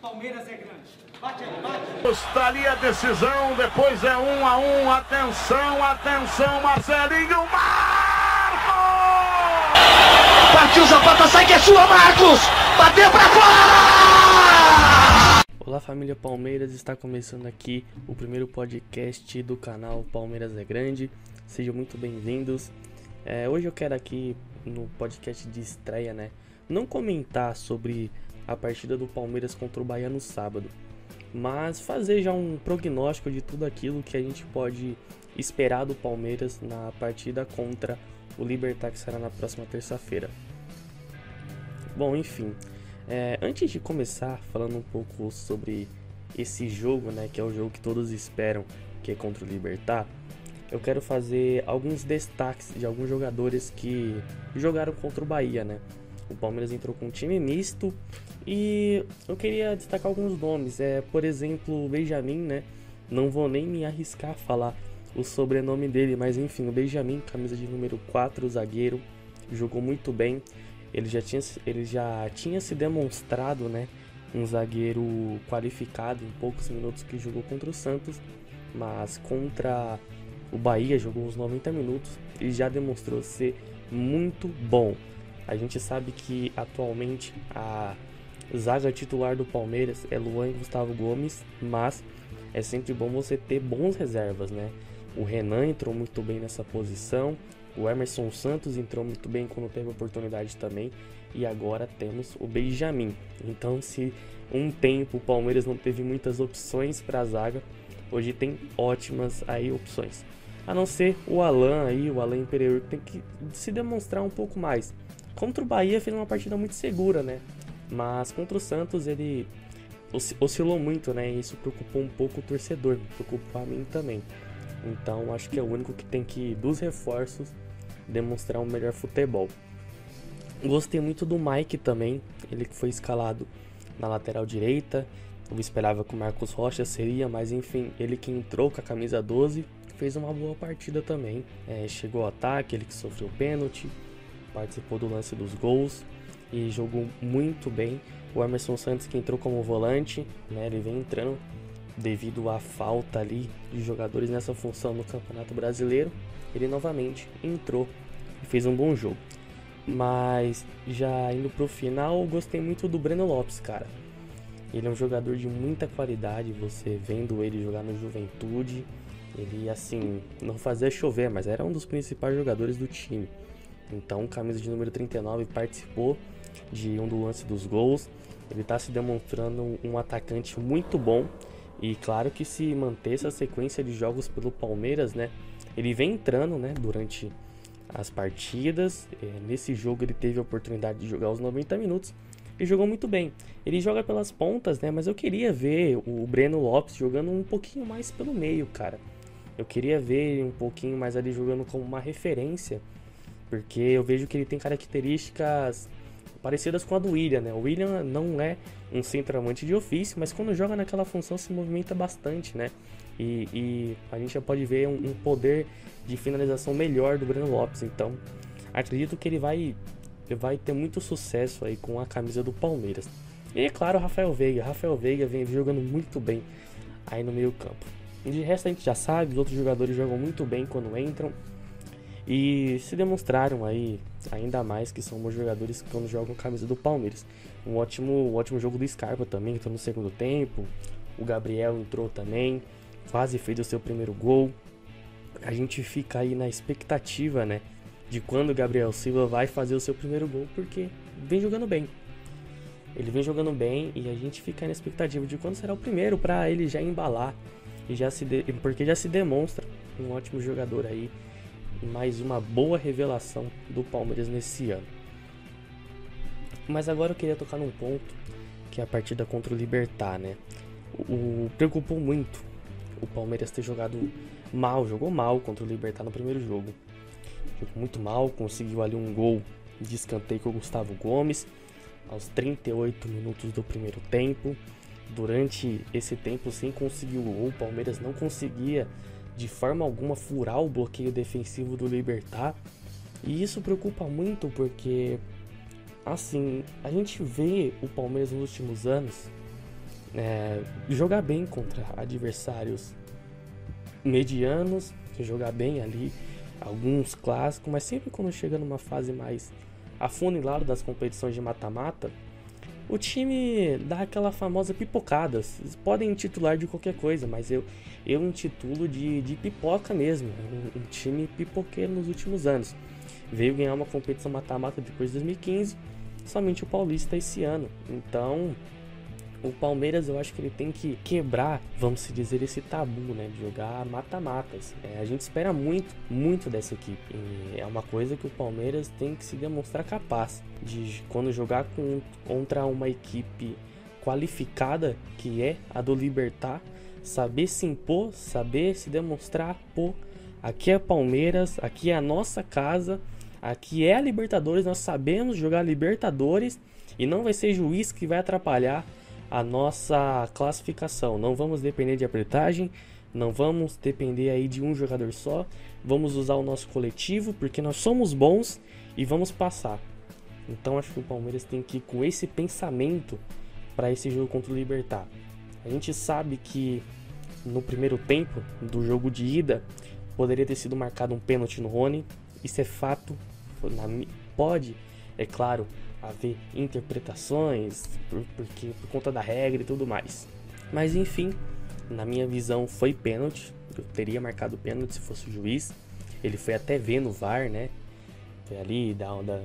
Palmeiras é grande. Bate aí, bate. Está ali a decisão, depois é um a um. Atenção, atenção, Marcelinho Marcos! Partiu Zapata, sai que é sua, Marcos! Bateu pra fora! Olá família Palmeiras, está começando aqui o primeiro podcast do canal Palmeiras é Grande. Sejam muito bem-vindos. É, hoje eu quero aqui no podcast de estreia, né? Não comentar sobre a partida do Palmeiras contra o Bahia no sábado, mas fazer já um prognóstico de tudo aquilo que a gente pode esperar do Palmeiras na partida contra o Libertar que será na próxima terça-feira. Bom, enfim, é, antes de começar falando um pouco sobre esse jogo, né, que é o jogo que todos esperam, que é contra o Libertar, eu quero fazer alguns destaques de alguns jogadores que jogaram contra o Bahia, né? O Palmeiras entrou com um time misto e eu queria destacar alguns nomes. É, por exemplo, o Benjamin, né? Não vou nem me arriscar a falar o sobrenome dele, mas enfim, o Benjamin, camisa de número 4, zagueiro, jogou muito bem. Ele já tinha, ele já tinha se demonstrado, né? Um zagueiro qualificado em poucos minutos que jogou contra o Santos, mas contra o Bahia jogou uns 90 minutos e já demonstrou ser muito bom. A gente sabe que atualmente a zaga titular do Palmeiras é Luan e Gustavo Gomes, mas é sempre bom você ter bons reservas, né? O Renan entrou muito bem nessa posição, o Emerson Santos entrou muito bem quando teve oportunidade também, e agora temos o Benjamin. Então, se um tempo o Palmeiras não teve muitas opções para a zaga, hoje tem ótimas aí opções. A não ser o Alan aí, o Alan Imperiur, que tem que se demonstrar um pouco mais. Contra o Bahia fez uma partida muito segura, né? Mas contra o Santos ele oscilou muito, né? E isso preocupou um pouco o torcedor, preocupou a mim também. Então acho que é o único que tem que, dos reforços, demonstrar um melhor futebol. Gostei muito do Mike também, ele que foi escalado na lateral direita. Eu esperava que o Marcos Rocha seria, mas enfim, ele que entrou com a camisa 12 fez uma boa partida também. É, chegou ao ataque, ele que sofreu pênalti, participou do lance dos gols e jogou muito bem. O Emerson Santos que entrou como volante, né, ele vem entrando devido à falta ali de jogadores nessa função no Campeonato Brasileiro. Ele novamente entrou e fez um bom jogo. Mas já indo pro final, gostei muito do Breno Lopes, cara. Ele é um jogador de muita qualidade, você vendo ele jogar no Juventude, ele assim, não fazia chover, mas era um dos principais jogadores do time. Então, camisa de número 39 participou de um do lance dos gols. Ele está se demonstrando um atacante muito bom. E claro que se manter essa sequência de jogos pelo Palmeiras, né? Ele vem entrando, né? Durante as partidas. É, nesse jogo ele teve a oportunidade de jogar os 90 minutos e jogou muito bem. Ele joga pelas pontas, né? Mas eu queria ver o Breno Lopes jogando um pouquinho mais pelo meio, cara. Eu queria ver ele um pouquinho mais ali jogando como uma referência porque eu vejo que ele tem características parecidas com a do William, né? O William não é um centroavante de ofício, mas quando joga naquela função se movimenta bastante, né? E, e a gente já pode ver um, um, poder de finalização melhor do Breno Lopes. Então, acredito que ele vai, vai ter muito sucesso aí com a camisa do Palmeiras. E claro, o Rafael Veiga. Rafael Veiga vem jogando muito bem aí no meio campo. De resto a gente já sabe, os outros jogadores jogam muito bem quando entram. E se demonstraram aí ainda mais que são bons jogadores quando jogam camisa do Palmeiras. Um ótimo, um ótimo jogo do Scarpa também, entrou no segundo tempo. O Gabriel entrou também, quase fez o seu primeiro gol. A gente fica aí na expectativa, né, de quando o Gabriel Silva vai fazer o seu primeiro gol, porque vem jogando bem. Ele vem jogando bem e a gente fica na expectativa de quando será o primeiro para ele já embalar e já se de... porque já se demonstra um ótimo jogador aí mais uma boa revelação do Palmeiras nesse ano. Mas agora eu queria tocar num ponto que é a partida contra o Libertar, né? O, o preocupou muito o Palmeiras ter jogado mal, jogou mal contra o Libertar no primeiro jogo. Jogou muito mal, conseguiu ali um gol de escanteio com o Gustavo Gomes aos 38 minutos do primeiro tempo. Durante esse tempo, sem conseguir o gol, o Palmeiras não conseguia de forma alguma furar o bloqueio defensivo do Libertar. E isso preocupa muito porque assim, a gente vê o Palmeiras nos últimos anos é, jogar bem contra adversários medianos, jogar bem ali alguns clássicos, mas sempre quando chega numa fase mais afunilada das competições de mata-mata, o time dá aquela famosa pipocada. Vocês podem titular de qualquer coisa, mas eu, eu intitulo de, de pipoca mesmo. Um, um time pipoqueiro nos últimos anos. Veio ganhar uma competição mata-mata depois de 2015, somente o Paulista esse ano. Então, o Palmeiras eu acho que ele tem que quebrar, vamos dizer, esse tabu, né? De jogar mata-matas. É, a gente espera muito, muito dessa equipe. E é uma coisa que o Palmeiras tem que se demonstrar capaz de quando jogar com, contra uma equipe qualificada, que é a do Libertar, saber se impor, saber se demonstrar, pô, aqui é Palmeiras, aqui é a nossa casa, aqui é a Libertadores, nós sabemos jogar Libertadores e não vai ser juiz que vai atrapalhar a nossa classificação. Não vamos depender de arbitragem, não vamos depender aí de um jogador só. Vamos usar o nosso coletivo porque nós somos bons e vamos passar. Então acho que o Palmeiras tem que ir com esse pensamento para esse jogo contra o Libertar. A gente sabe que no primeiro tempo do jogo de ida poderia ter sido marcado um pênalti no Rony. Isso é fato. Pode, é claro, haver interpretações por, porque, por conta da regra e tudo mais. Mas enfim, na minha visão foi pênalti. Eu teria marcado pênalti se fosse o juiz. Ele foi até ver no VAR, né? Foi ali, da, da,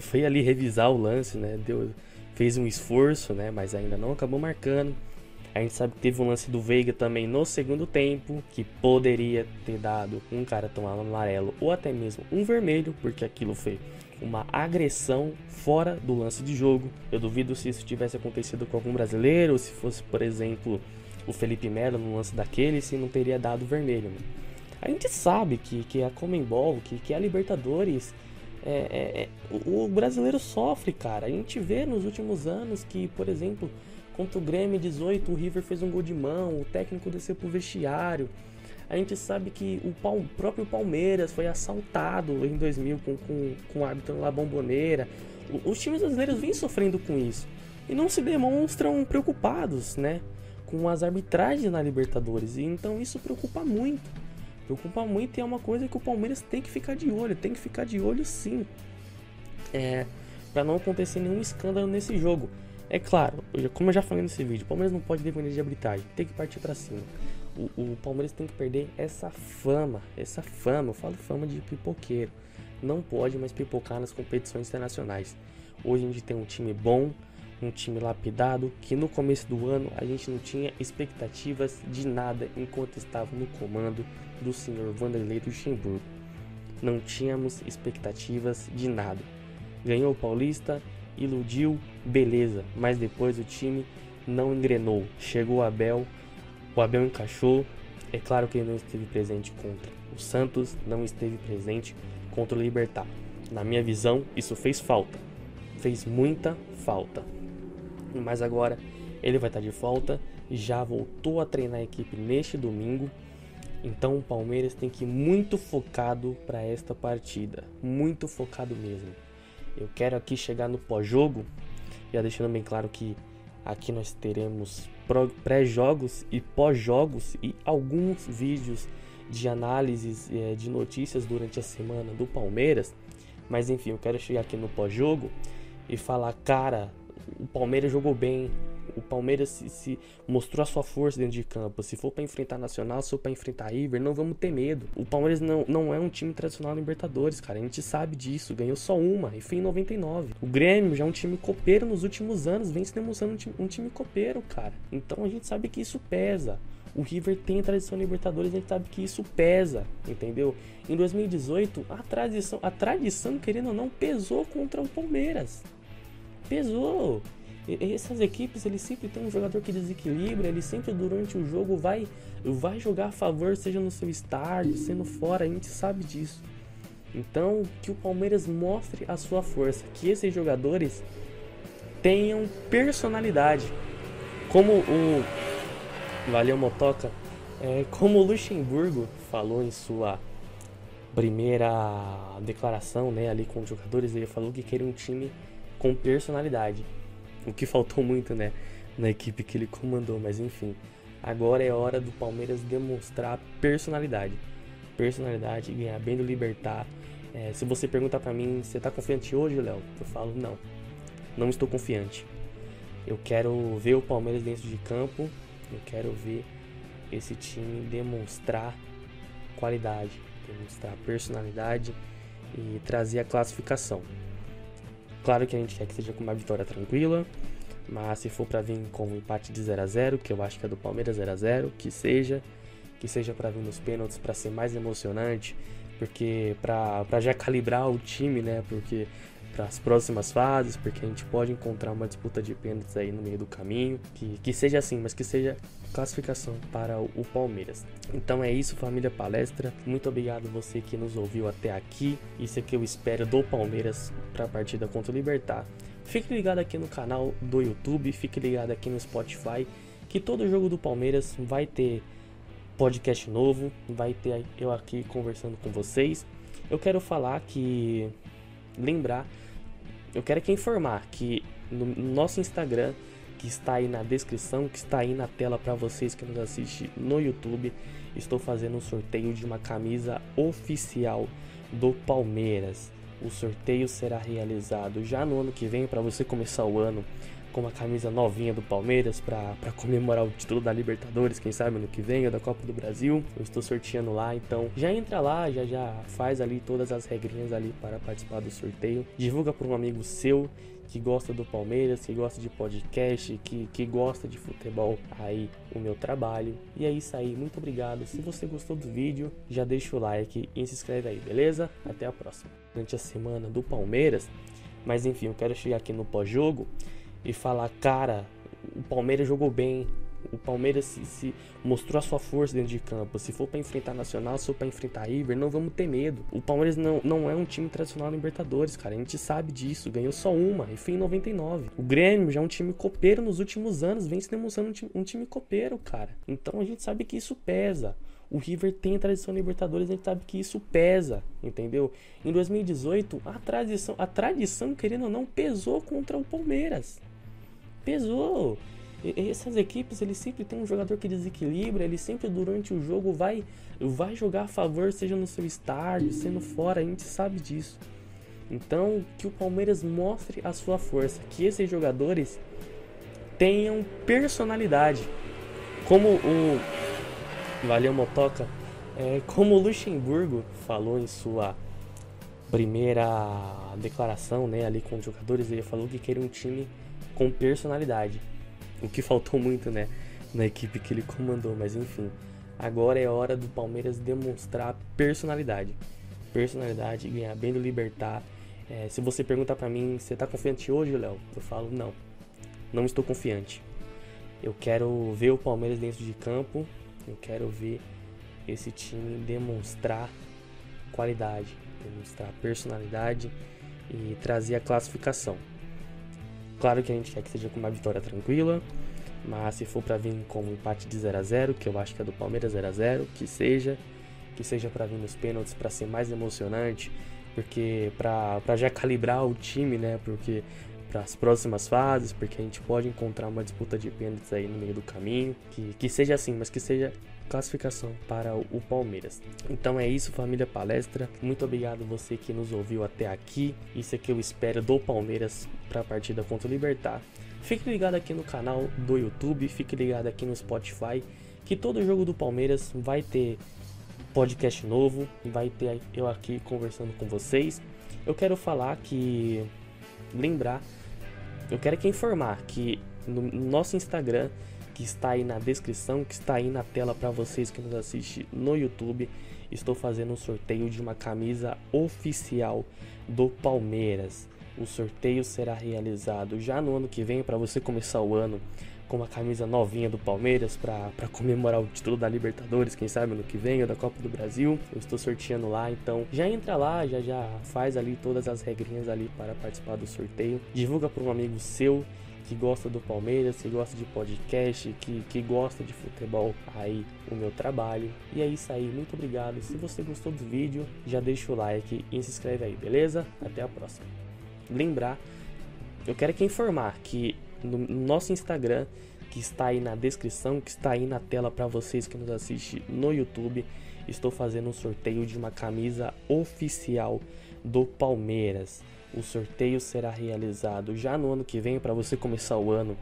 foi ali revisar o lance, né? Deu, fez um esforço, né? Mas ainda não acabou marcando. A gente sabe que teve um lance do Veiga também no segundo tempo, que poderia ter dado um cartão amarelo ou até mesmo um vermelho, porque aquilo foi uma agressão fora do lance de jogo. Eu duvido se isso tivesse acontecido com algum brasileiro, se fosse, por exemplo, o Felipe Melo no lance daquele, se não teria dado vermelho. Né? A gente sabe que, que a Comembol, que, que a Libertadores, é, é, é, o, o brasileiro sofre, cara. A gente vê nos últimos anos que, por exemplo, contra o Grêmio 18, o River fez um gol de mão, o técnico desceu pro vestiário. A gente sabe que o próprio Palmeiras foi assaltado em 2000 com, com, com o árbitro lá bomboneira. Os times brasileiros vêm sofrendo com isso e não se demonstram preocupados, né, com as arbitragens na Libertadores. E então isso preocupa muito. Preocupa muito e é uma coisa que o Palmeiras tem que ficar de olho, tem que ficar de olho sim. É, para não acontecer nenhum escândalo nesse jogo. É claro, como eu já falei nesse vídeo, o Palmeiras não pode depender de arbitragem, tem que partir para cima o, o Palmeiras tem que perder essa fama, essa fama, eu falo fama de pipoqueiro. Não pode mais pipocar nas competições internacionais. Hoje a gente tem um time bom, um time lapidado, que no começo do ano a gente não tinha expectativas de nada enquanto estava no comando do senhor Vanderlei Luxemburgo. Não tínhamos expectativas de nada. Ganhou o Paulista, iludiu, beleza, mas depois o time não engrenou. Chegou Abel, o Abel encaixou. É claro que ele não esteve presente contra o Santos, não esteve presente contra o Libertar. Na minha visão, isso fez falta. Fez muita falta. Mas agora ele vai estar de volta. Já voltou a treinar a equipe neste domingo. Então o Palmeiras tem que ir muito focado para esta partida. Muito focado mesmo. Eu quero aqui chegar no pós-jogo. Já deixando bem claro que aqui nós teremos pré-jogos e pós-jogos e alguns vídeos de análises é, de notícias durante a semana do Palmeiras. Mas enfim, eu quero chegar aqui no pós-jogo e falar, cara, o Palmeiras jogou bem, o Palmeiras se, se, mostrou a sua força dentro de campo. Se for para enfrentar Nacional, se for para enfrentar River, não vamos ter medo. O Palmeiras não, não é um time tradicional na Libertadores, cara. A gente sabe disso. Ganhou só uma e foi em 99. O Grêmio já é um time copeiro nos últimos anos, vem se demonstrando um time, um time copeiro, cara. Então a gente sabe que isso pesa. O River tem tradição Libertadores, a gente sabe que isso pesa, entendeu? Em 2018, a tradição, a tradição, querendo ou não, pesou contra o Palmeiras. Pesou. Essas equipes, eles sempre tem um jogador que desequilibra, ele sempre durante o jogo vai vai jogar a favor, seja no seu estádio, sendo fora, a gente sabe disso. Então, que o Palmeiras mostre a sua força, que esses jogadores tenham personalidade. Como o Valeu Motoca, é, como o Luxemburgo falou em sua primeira declaração, né, ali com os jogadores, ele falou que queria um time com personalidade o que faltou muito, né? na equipe que ele comandou, mas enfim. Agora é hora do Palmeiras demonstrar personalidade. Personalidade, ganhar bem do Libertar. É, se você perguntar para mim, você tá confiante hoje, Léo? Eu falo, não. Não estou confiante. Eu quero ver o Palmeiras dentro de campo. Eu quero ver esse time demonstrar qualidade, demonstrar personalidade e trazer a classificação. Claro que a gente quer que seja com uma vitória tranquila, mas se for para vir com um empate de 0 a 0, que eu acho que é do Palmeiras 0 a 0, que seja, que seja para vir nos pênaltis para ser mais emocionante, porque para já calibrar o time, né? Porque para as próximas fases, porque a gente pode encontrar uma disputa de pênaltis aí no meio do caminho, que, que seja assim, mas que seja classificação para o Palmeiras. Então é isso, família palestra. Muito obrigado você que nos ouviu até aqui. Isso é que eu espero do Palmeiras para a partida contra o Libertar. Fique ligado aqui no canal do YouTube, fique ligado aqui no Spotify, que todo jogo do Palmeiras vai ter podcast novo, vai ter eu aqui conversando com vocês. Eu quero falar que lembrar, eu quero que informar que no nosso Instagram, que está aí na descrição, que está aí na tela para vocês que nos assistem no YouTube, estou fazendo um sorteio de uma camisa oficial do Palmeiras. O sorteio será realizado já no ano que vem para você começar o ano com uma camisa novinha do Palmeiras para comemorar o título da Libertadores, quem sabe no que vem, ou da Copa do Brasil. Eu estou sorteando lá, então já entra lá, já já faz ali todas as regrinhas ali para participar do sorteio. Divulga para um amigo seu que gosta do Palmeiras, que gosta de podcast, que, que gosta de futebol, aí o meu trabalho. E é isso aí, muito obrigado. Se você gostou do vídeo, já deixa o like e se inscreve aí, beleza? Até a próxima. Durante a semana do Palmeiras, mas enfim, eu quero chegar aqui no pós-jogo e falar, cara, o Palmeiras jogou bem, o Palmeiras se, se, mostrou a sua força dentro de campo. Se for para enfrentar Nacional, se for para enfrentar River, não vamos ter medo. O Palmeiras não, não é um time tradicional na Libertadores, cara. A gente sabe disso. Ganhou só uma e foi em 99. O Grêmio já é um time copeiro nos últimos anos, vem se demonstrando um time, um time copeiro, cara. Então a gente sabe que isso pesa. O River tem tradição Libertadores, a gente sabe que isso pesa, entendeu? Em 2018, a tradição, a tradição, querendo ou não, pesou contra o Palmeiras. Pesou. E essas equipes, eles sempre tem um jogador que desequilibra, ele sempre durante o jogo vai vai jogar a favor, seja no seu estádio, sendo fora, a gente sabe disso. Então, que o Palmeiras mostre a sua força, que esses jogadores tenham personalidade. Como o Valeu Motoca, é, como Luxemburgo falou em sua primeira declaração, né, ali com os jogadores, ele falou que queria um time com personalidade. O que faltou muito, né? Na equipe que ele comandou, mas enfim. Agora é hora do Palmeiras demonstrar personalidade. Personalidade, ganhar bem do Libertar. É, se você perguntar para mim, você tá confiante hoje, Léo? Eu falo, não. Não estou confiante. Eu quero ver o Palmeiras dentro de campo. Eu quero ver esse time demonstrar qualidade, demonstrar personalidade e trazer a classificação. Claro que a gente quer que seja com uma vitória tranquila, mas se for para vir com um empate de 0 a 0, que eu acho que é do Palmeiras 0 a 0, que seja, que seja para vir nos pênaltis para ser mais emocionante, porque para já calibrar o time, né? Porque para as próximas fases, porque a gente pode encontrar uma disputa de pênaltis aí no meio do caminho, que, que seja assim, mas que seja classificação para o Palmeiras. Então é isso, família palestra. Muito obrigado você que nos ouviu até aqui. Isso é que eu espero do Palmeiras para a partida contra o Libertar. Fique ligado aqui no canal do YouTube, fique ligado aqui no Spotify, que todo jogo do Palmeiras vai ter podcast novo, vai ter eu aqui conversando com vocês. Eu quero falar que lembrar, eu quero que informar que no nosso Instagram que está aí na descrição, que está aí na tela para vocês que nos assistem no YouTube. Estou fazendo um sorteio de uma camisa oficial do Palmeiras. O sorteio será realizado já no ano que vem para você começar o ano com uma camisa novinha do Palmeiras para comemorar o título da Libertadores, quem sabe no que vem, ou da Copa do Brasil. Eu estou sorteando lá, então já entra lá, já já faz ali todas as regrinhas ali para participar do sorteio. Divulga para um amigo seu que gosta do Palmeiras, que gosta de podcast, que, que gosta de futebol, aí o meu trabalho. E é isso aí, muito obrigado. Se você gostou do vídeo, já deixa o like e se inscreve aí, beleza? Até a próxima. Lembrar, eu quero que informar que no nosso Instagram, que está aí na descrição, que está aí na tela para vocês que nos assistem no YouTube. Estou fazendo um sorteio de uma camisa oficial do Palmeiras. O sorteio será realizado já no ano que vem para você começar o ano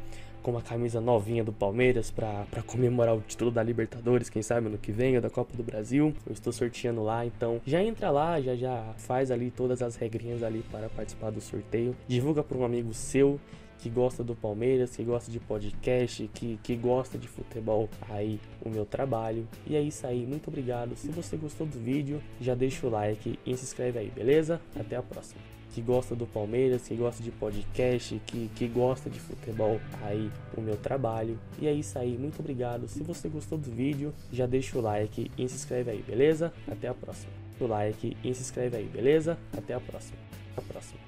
com uma camisa novinha do Palmeiras para comemorar o título da Libertadores, quem sabe no que vem, ou da Copa do Brasil. Eu estou sorteando lá, então já entra lá, já já faz ali todas as regrinhas ali para participar do sorteio. Divulga para um amigo seu que gosta do Palmeiras, que gosta de podcast, que, que gosta de futebol, aí o meu trabalho. E é isso aí, muito obrigado. Se você gostou do vídeo, já deixa o like e se inscreve aí, beleza? Até a próxima que gosta do Palmeiras, que gosta de podcast, que, que gosta de futebol, aí o meu trabalho. E é isso aí, muito obrigado. Se você gostou do vídeo, já deixa o like e se inscreve aí, beleza? Até a próxima. O like e se inscreve aí, beleza? Até a próxima. Até a próxima.